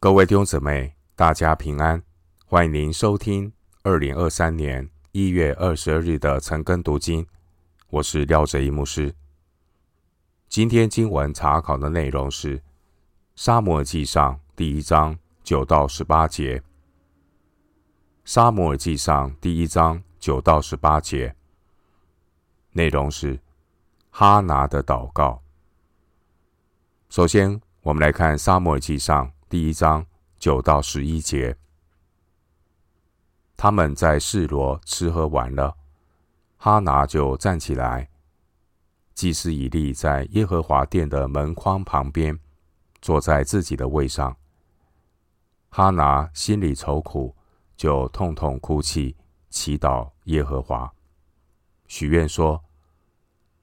各位弟兄姊妹，大家平安！欢迎您收听二零二三年一月二十二日的晨更读经。我是廖哲一牧师。今天经文查考的内容是《沙摩尔记上》第一章九到十八节。《沙摩尔记上》第一章九到十八节内容是哈拿的祷告。首先，我们来看《撒母耳记上》。第一章九到十一节，他们在示罗吃喝完了，哈拿就站起来。祭司以利在耶和华殿的门框旁边，坐在自己的位上。哈拿心里愁苦，就痛痛哭泣，祈祷耶和华，许愿说：“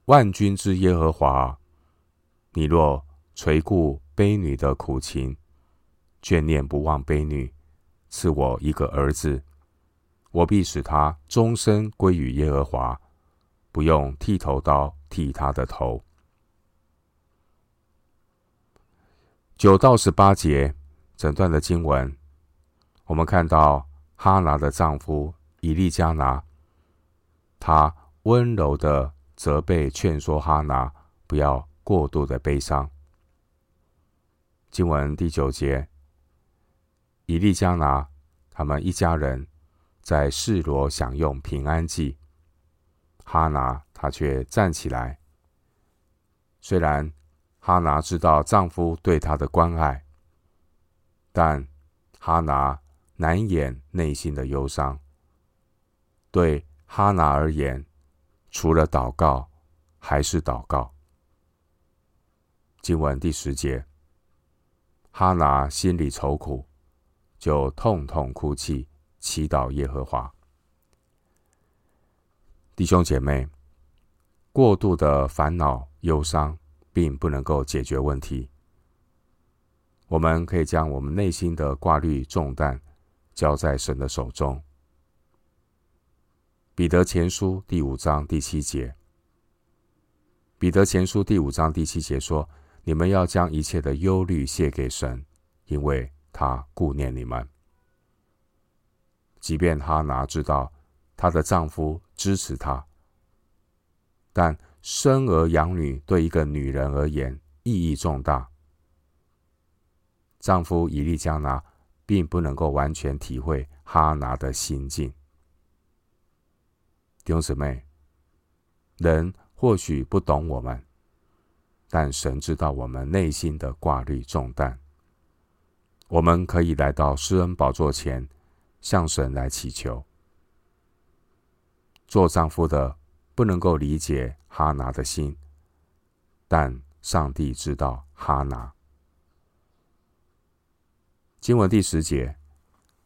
万军之耶和华，你若垂顾婢女的苦情。”眷念不忘悲女，赐我一个儿子，我必使他终身归于耶和华，不用剃头刀剃他的头。九到十八节整段的经文，我们看到哈拿的丈夫以利加拿，他温柔的责备劝说哈拿不要过度的悲伤。经文第九节。以利加拿他们一家人在示罗享用平安祭，哈拿她却站起来。虽然哈拿知道丈夫对她的关爱，但哈拿难掩内心的忧伤。对哈拿而言，除了祷告，还是祷告。经文第十节，哈拿心里愁苦。就痛痛哭泣，祈祷耶和华。弟兄姐妹，过度的烦恼、忧伤，并不能够解决问题。我们可以将我们内心的挂虑重担交在神的手中。彼得前书第五章第七节，彼得前书第五章第七节说：“你们要将一切的忧虑卸给神，因为。”她顾念你们，即便哈拿知道她的丈夫支持她，但生儿养女对一个女人而言意义重大。丈夫以利加拿并不能够完全体会哈拿的心境。弟兄姊妹，人或许不懂我们，但神知道我们内心的挂虑重担。我们可以来到施恩宝座前，向神来祈求。做丈夫的不能够理解哈拿的心，但上帝知道哈拿。经文第十节，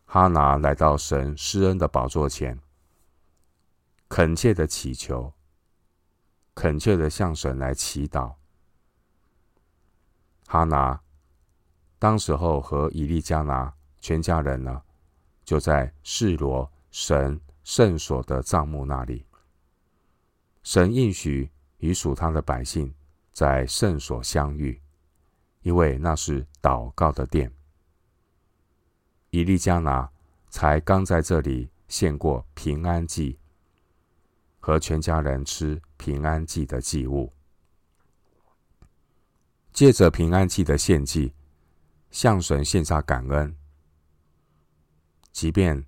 哈拿来到神施恩的宝座前，恳切的祈求，恳切的向神来祈祷。哈拿。当时候和以利加拿全家人呢，就在示罗神圣所的帐幕那里。神应许与属他的百姓在圣所相遇，因为那是祷告的殿。以利加拿才刚在这里献过平安祭，和全家人吃平安祭的祭物，借着平安祭的献祭。向神献上感恩，即便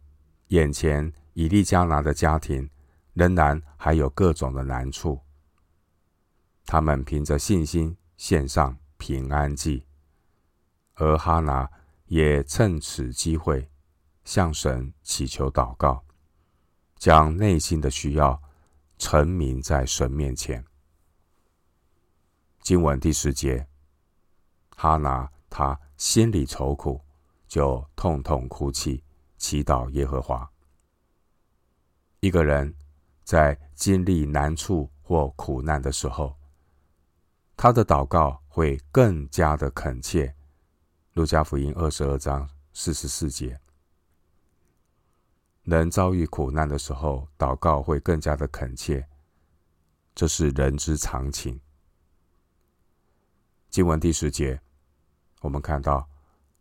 眼前以利加拿的家庭仍然还有各种的难处，他们凭着信心献上平安祭，而哈拿也趁此机会向神祈求祷告，将内心的需要陈明在神面前。经文第十节，哈拿他。心里愁苦，就痛痛哭泣，祈祷耶和华。一个人在经历难处或苦难的时候，他的祷告会更加的恳切。路加福音二十二章四十四节，人遭遇苦难的时候，祷告会更加的恳切，这是人之常情。经文第十节。我们看到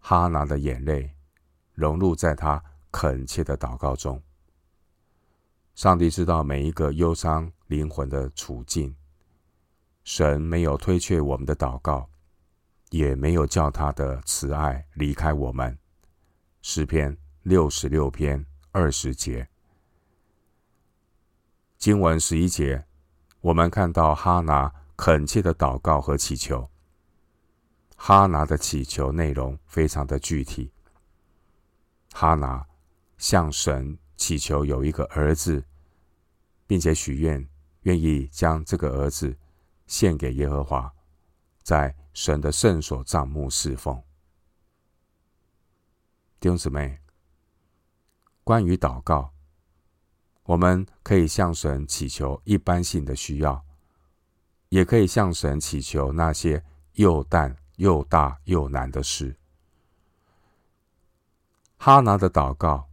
哈拿的眼泪融入在他恳切的祷告中。上帝知道每一个忧伤灵魂的处境，神没有推却我们的祷告，也没有叫他的慈爱离开我们。诗篇六十六篇二十节，经文十一节，我们看到哈拿恳切的祷告和祈求。哈拿的祈求内容非常的具体。哈拿向神祈求有一个儿子，并且许愿愿意将这个儿子献给耶和华，在神的圣所帐幕侍奉。弟兄姊妹，关于祷告，我们可以向神祈求一般性的需要，也可以向神祈求那些又淡又大又难的事。哈拿的祷告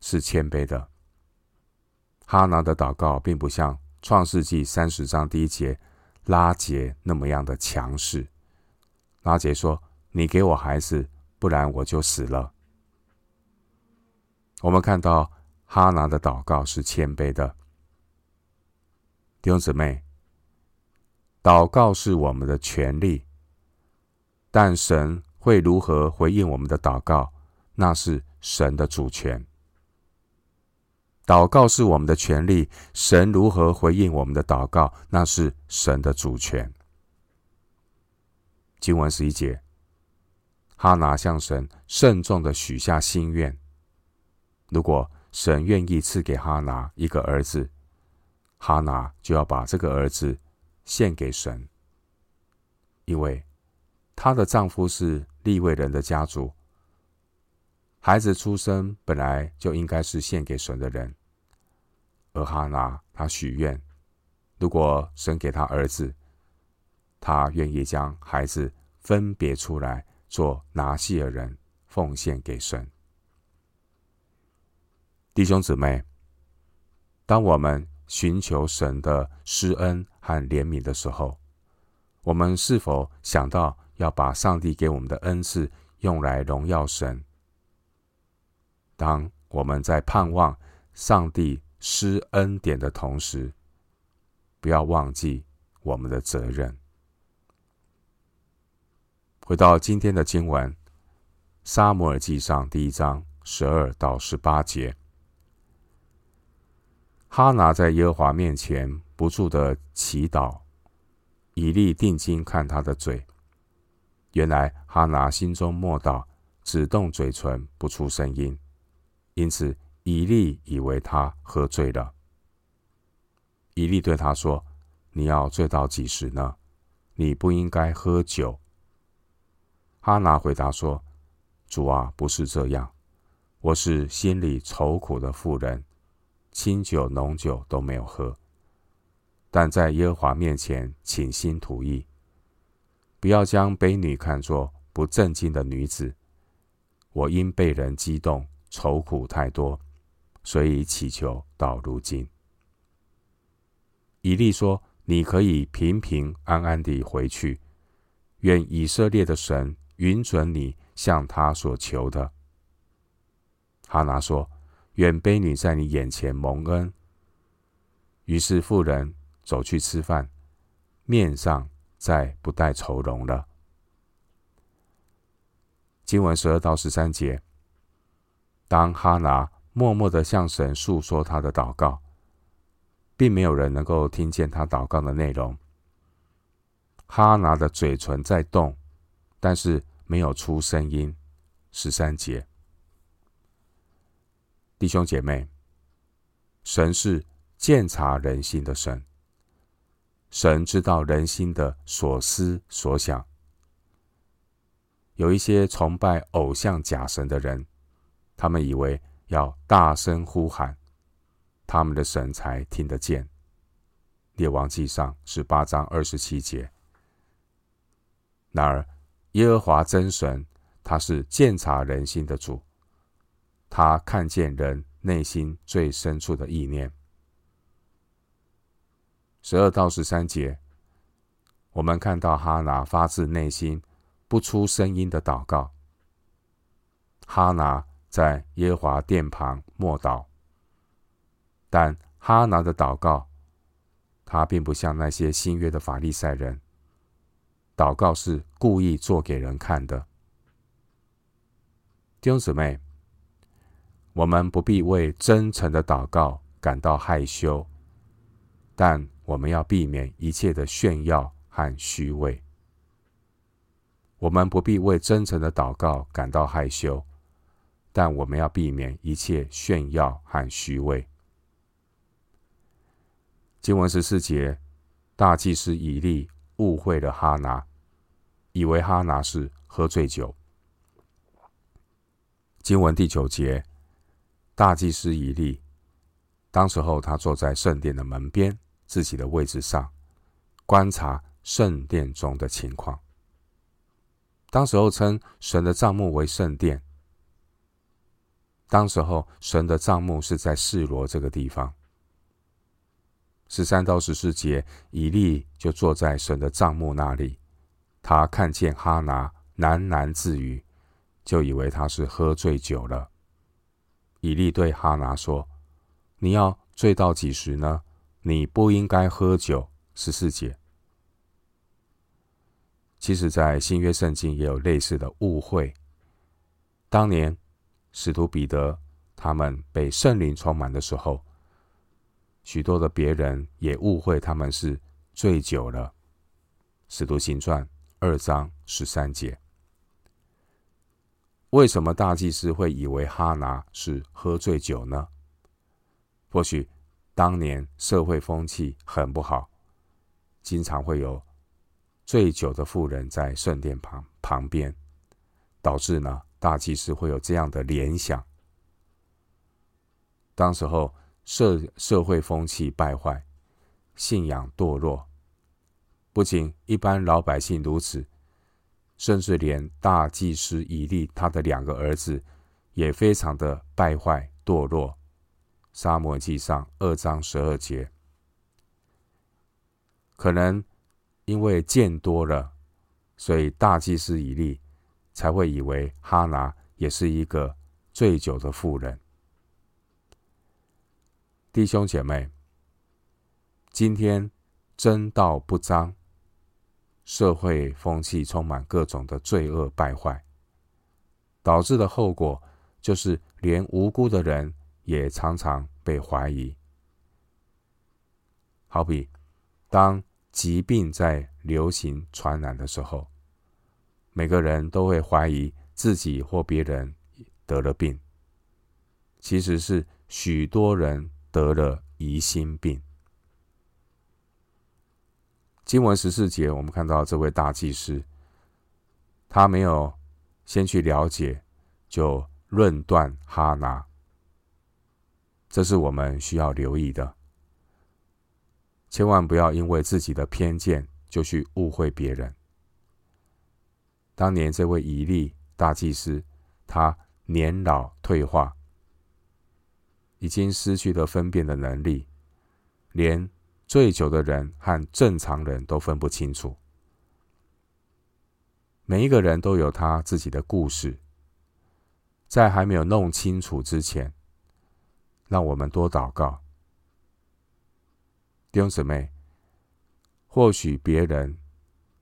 是谦卑的。哈拿的祷告并不像创世纪三十章第一节拉杰那么样的强势。拉杰说：“你给我孩子。”不然我就死了。我们看到哈拿的祷告是谦卑的。弟兄姊妹，祷告是我们的权利，但神会如何回应我们的祷告，那是神的主权。祷告是我们的权利，神如何回应我们的祷告，那是神的主权。经文十一节。哈拿向神慎重的许下心愿，如果神愿意赐给哈拿一个儿子，哈拿就要把这个儿子献给神，因为她的丈夫是利未人的家族，孩子出生本来就应该是献给神的人，而哈拿她许愿，如果神给她儿子，她愿意将孩子分别出来。做拿细耳人奉献给神，弟兄姊妹，当我们寻求神的施恩和怜悯的时候，我们是否想到要把上帝给我们的恩赐用来荣耀神？当我们在盼望上帝施恩典的同时，不要忘记我们的责任。回到今天的经文，《撒母耳记上》第一章十二到十八节，哈拿在耶和华面前不住的祈祷，以利定睛看他的嘴，原来哈拿心中默祷，只动嘴唇，不出声音，因此以利以为他喝醉了。以利对他说：“你要醉到几时呢？你不应该喝酒。”哈拿回答说：“主啊，不是这样，我是心里愁苦的妇人，清酒浓酒都没有喝，但在耶和华面前倾心吐意，不要将婢女看作不正经的女子。我因被人激动，愁苦太多，所以祈求到如今。”以利说：“你可以平平安安地回去，愿以色列的神。”允准你向他所求的。哈拿说：“愿婢女在你眼前蒙恩。”于是妇人走去吃饭，面上再不带愁容了。经文十二到十三节，当哈拿默默的向神诉说他的祷告，并没有人能够听见他祷告的内容。哈拿的嘴唇在动，但是。没有出声音。十三节，弟兄姐妹，神是鉴察人心的神，神知道人心的所思所想。有一些崇拜偶像假神的人，他们以为要大声呼喊，他们的神才听得见。列王记上十八章二十七节。然而，耶和华真神，他是鉴察人心的主，他看见人内心最深处的意念。十二到十三节，我们看到哈拿发自内心、不出声音的祷告，哈拿在耶华殿旁默祷，但哈拿的祷告，他并不像那些新约的法利赛人，祷告是故意做给人看的。弟兄姊妹，我们不必为真诚的祷告感到害羞，但我们要避免一切的炫耀和虚伪。我们不必为真诚的祷告感到害羞，但我们要避免一切炫耀和虚伪。经文十四节，大祭司以利误会了哈拿，以为哈拿是喝醉酒。经文第九节，大祭司以利，当时候他坐在圣殿的门边自己的位置上，观察圣殿中的情况。当时候称神的帐幕为圣殿。当时候神的帐幕是在示罗这个地方。十三到十四节，以利就坐在神的帐幕那里，他看见哈拿喃喃自语，就以为他是喝醉酒了。以利对哈拿说：“你要醉到几时呢？你不应该喝酒。”十四节。其实，在新约圣经也有类似的误会。当年使徒彼得他们被圣灵充满的时候，许多的别人也误会他们是醉酒了。使徒行传二章十三节。为什么大祭司会以为哈拿是喝醉酒呢？或许当年社会风气很不好，经常会有。醉酒的妇人在圣殿旁旁边，导致呢大祭司会有这样的联想。当时候社社会风气败坏，信仰堕落，不仅一般老百姓如此，甚至连大祭司以利他的两个儿子也非常的败坏堕落。撒母耳记上二章十二节，可能。因为见多了，所以大祭司以利才会以为哈拿也是一个醉酒的妇人。弟兄姐妹，今天真道不彰，社会风气充满各种的罪恶败坏，导致的后果就是连无辜的人也常常被怀疑。好比当。疾病在流行传染的时候，每个人都会怀疑自己或别人得了病，其实是许多人得了疑心病。经文十四节，我们看到这位大祭司，他没有先去了解，就论断哈拿，这是我们需要留意的。千万不要因为自己的偏见就去误会别人。当年这位以利大祭司，他年老退化，已经失去了分辨的能力，连醉酒的人和正常人都分不清楚。每一个人都有他自己的故事，在还没有弄清楚之前，让我们多祷告。弟兄姊妹，或许别人、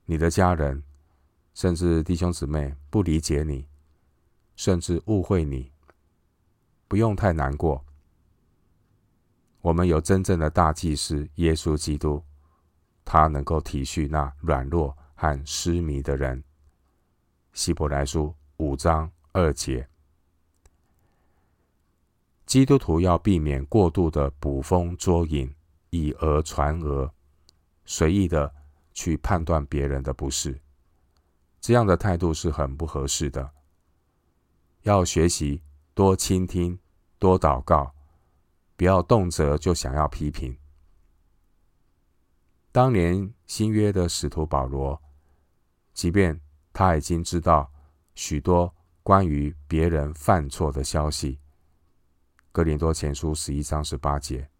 你的家人，甚至弟兄姊妹不理解你，甚至误会你，不用太难过。我们有真正的大祭司耶稣基督，他能够体恤那软弱和失迷的人。希伯来书五章二节，基督徒要避免过度的捕风捉影。以讹传讹，随意的去判断别人的不是，这样的态度是很不合适的。要学习多倾听，多祷告，不要动辄就想要批评。当年新约的使徒保罗，即便他已经知道许多关于别人犯错的消息，《哥林多前书》十一章十八节。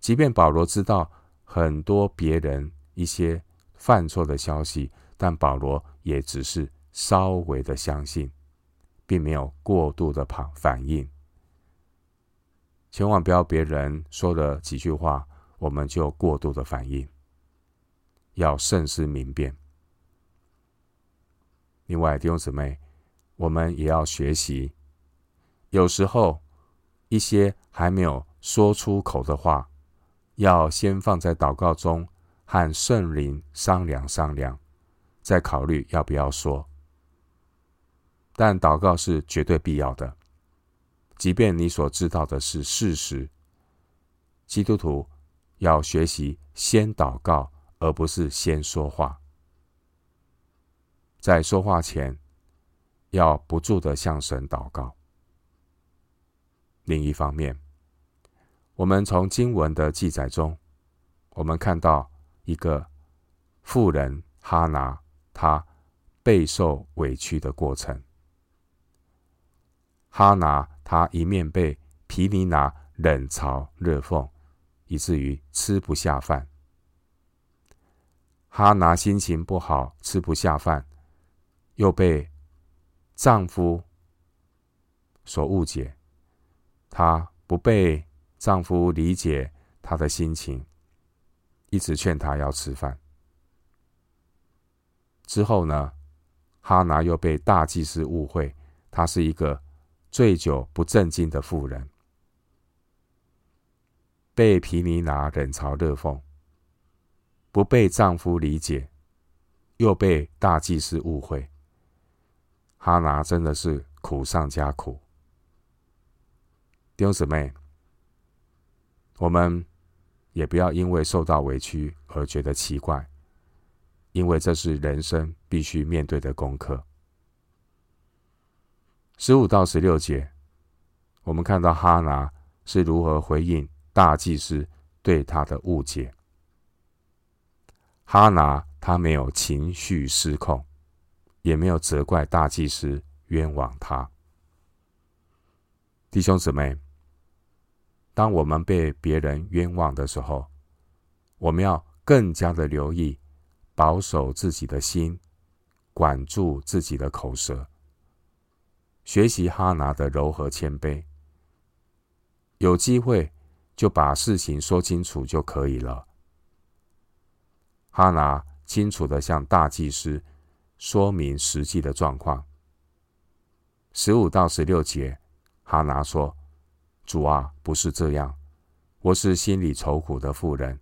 即便保罗知道很多别人一些犯错的消息，但保罗也只是稍微的相信，并没有过度的反反应。千万不要别人说了几句话，我们就过度的反应，要慎思明辨。另外，弟兄姊妹，我们也要学习，有时候一些还没有说出口的话，要先放在祷告中，和圣灵商量商量，再考虑要不要说。但祷告是绝对必要的。即便你所知道的是事实，基督徒要学习先祷告，而不是先说话。在说话前，要不住的向神祷告。另一方面，我们从经文的记载中，我们看到一个妇人哈拿，她备受委屈的过程。哈拿，他一面被皮尼拿冷嘲热讽，以至于吃不下饭。哈拿心情不好，吃不下饭，又被丈夫所误解，她不被丈夫理解她的心情，一直劝她要吃饭。之后呢，哈拿又被大祭司误会，她是一个。醉酒不正经的妇人，被皮尼拿冷嘲热讽，不被丈夫理解，又被大祭司误会。哈拿真的是苦上加苦。弟兄姊妹，我们也不要因为受到委屈而觉得奇怪，因为这是人生必须面对的功课。十五到十六节，我们看到哈拿是如何回应大祭司对他的误解。哈拿他没有情绪失控，也没有责怪大祭司冤枉他。弟兄姊妹，当我们被别人冤枉的时候，我们要更加的留意，保守自己的心，管住自己的口舌。学习哈拿的柔和谦卑，有机会就把事情说清楚就可以了。哈拿清楚的向大祭司说明实际的状况。十五到十六节，哈拿说：“主啊，不是这样，我是心里愁苦的妇人，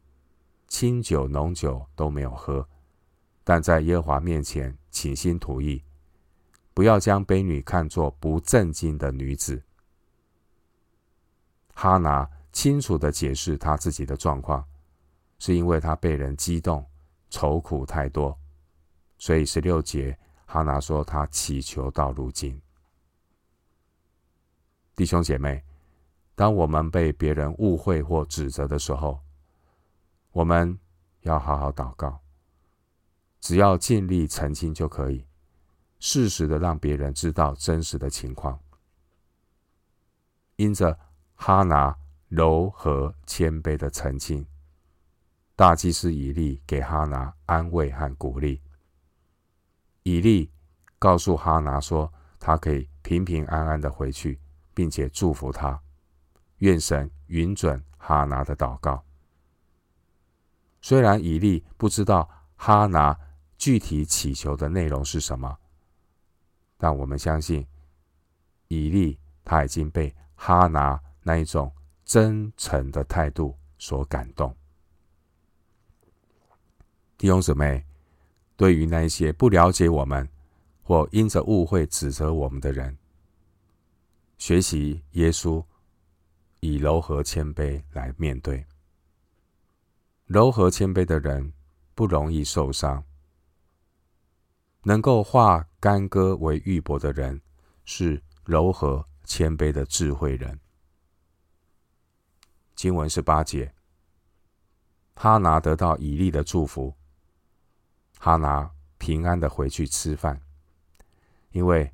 清酒浓酒都没有喝，但在耶华面前倾心吐意。”不要将婢女看作不正经的女子。哈拿清楚的解释她自己的状况，是因为她被人激动，愁苦太多，所以十六节哈拿说她祈求到如今。弟兄姐妹，当我们被别人误会或指责的时候，我们要好好祷告，只要尽力澄清就可以。适时的让别人知道真实的情况，因着哈拿柔和谦卑的澄清，大祭司以利给哈拿安慰和鼓励。以利告诉哈拿说，他可以平平安安的回去，并且祝福他，愿神允准哈拿的祷告。虽然以利不知道哈拿具体祈求的内容是什么。但我们相信，以利他已经被哈拿那一种真诚的态度所感动。弟兄姊妹，对于那些不了解我们或因着误会指责我们的人，学习耶稣以柔和谦卑来面对。柔和谦卑的人不容易受伤。能够化干戈为玉帛的人，是柔和谦卑的智慧人。经文是八节，哈拿得到以利的祝福，哈拿平安的回去吃饭，因为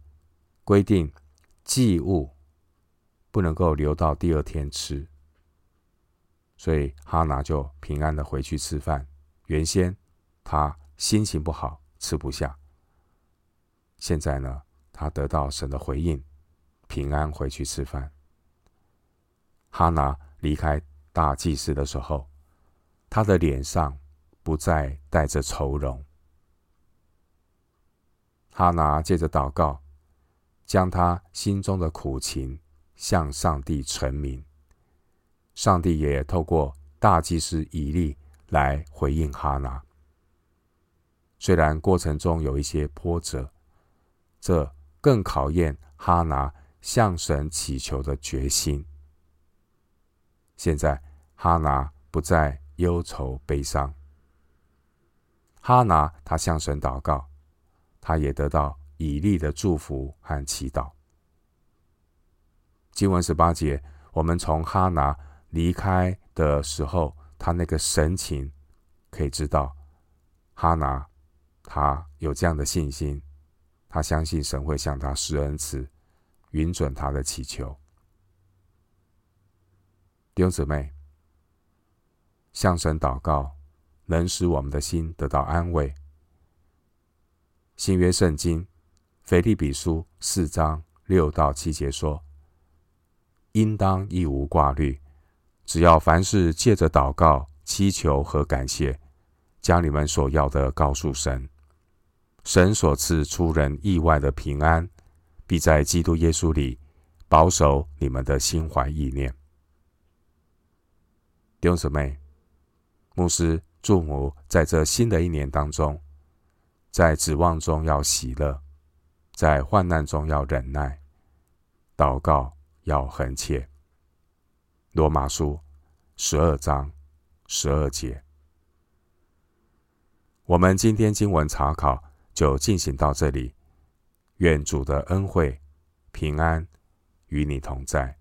规定祭物不能够留到第二天吃，所以哈拿就平安的回去吃饭。原先他心情不好，吃不下。现在呢，他得到神的回应，平安回去吃饭。哈拿离开大祭司的时候，他的脸上不再带着愁容。哈拿借着祷告，将他心中的苦情向上帝陈明，上帝也透过大祭司以利来回应哈拿。虽然过程中有一些波折，这更考验哈拿向神祈求的决心。现在哈拿不再忧愁悲伤，哈拿他向神祷告，他也得到以利的祝福和祈祷。经文十八节，我们从哈拿离开的时候，他那个神情可以知道，哈拿。他有这样的信心，他相信神会向他施恩赐，允准他的祈求。弟兄姊妹，向神祷告，能使我们的心得到安慰。新约圣经腓立比书四章六到七节说：“应当一无挂虑，只要凡事借着祷告、祈求和感谢，将你们所要的告诉神。”神所赐出人意外的平安，必在基督耶稣里保守你们的心怀意念。弟兄姊妹，牧师祝福在这新的一年当中，在指望中要喜乐，在患难中要忍耐，祷告要恒切。罗马书十二章十二节。我们今天经文查考。就进行到这里，愿主的恩惠、平安与你同在。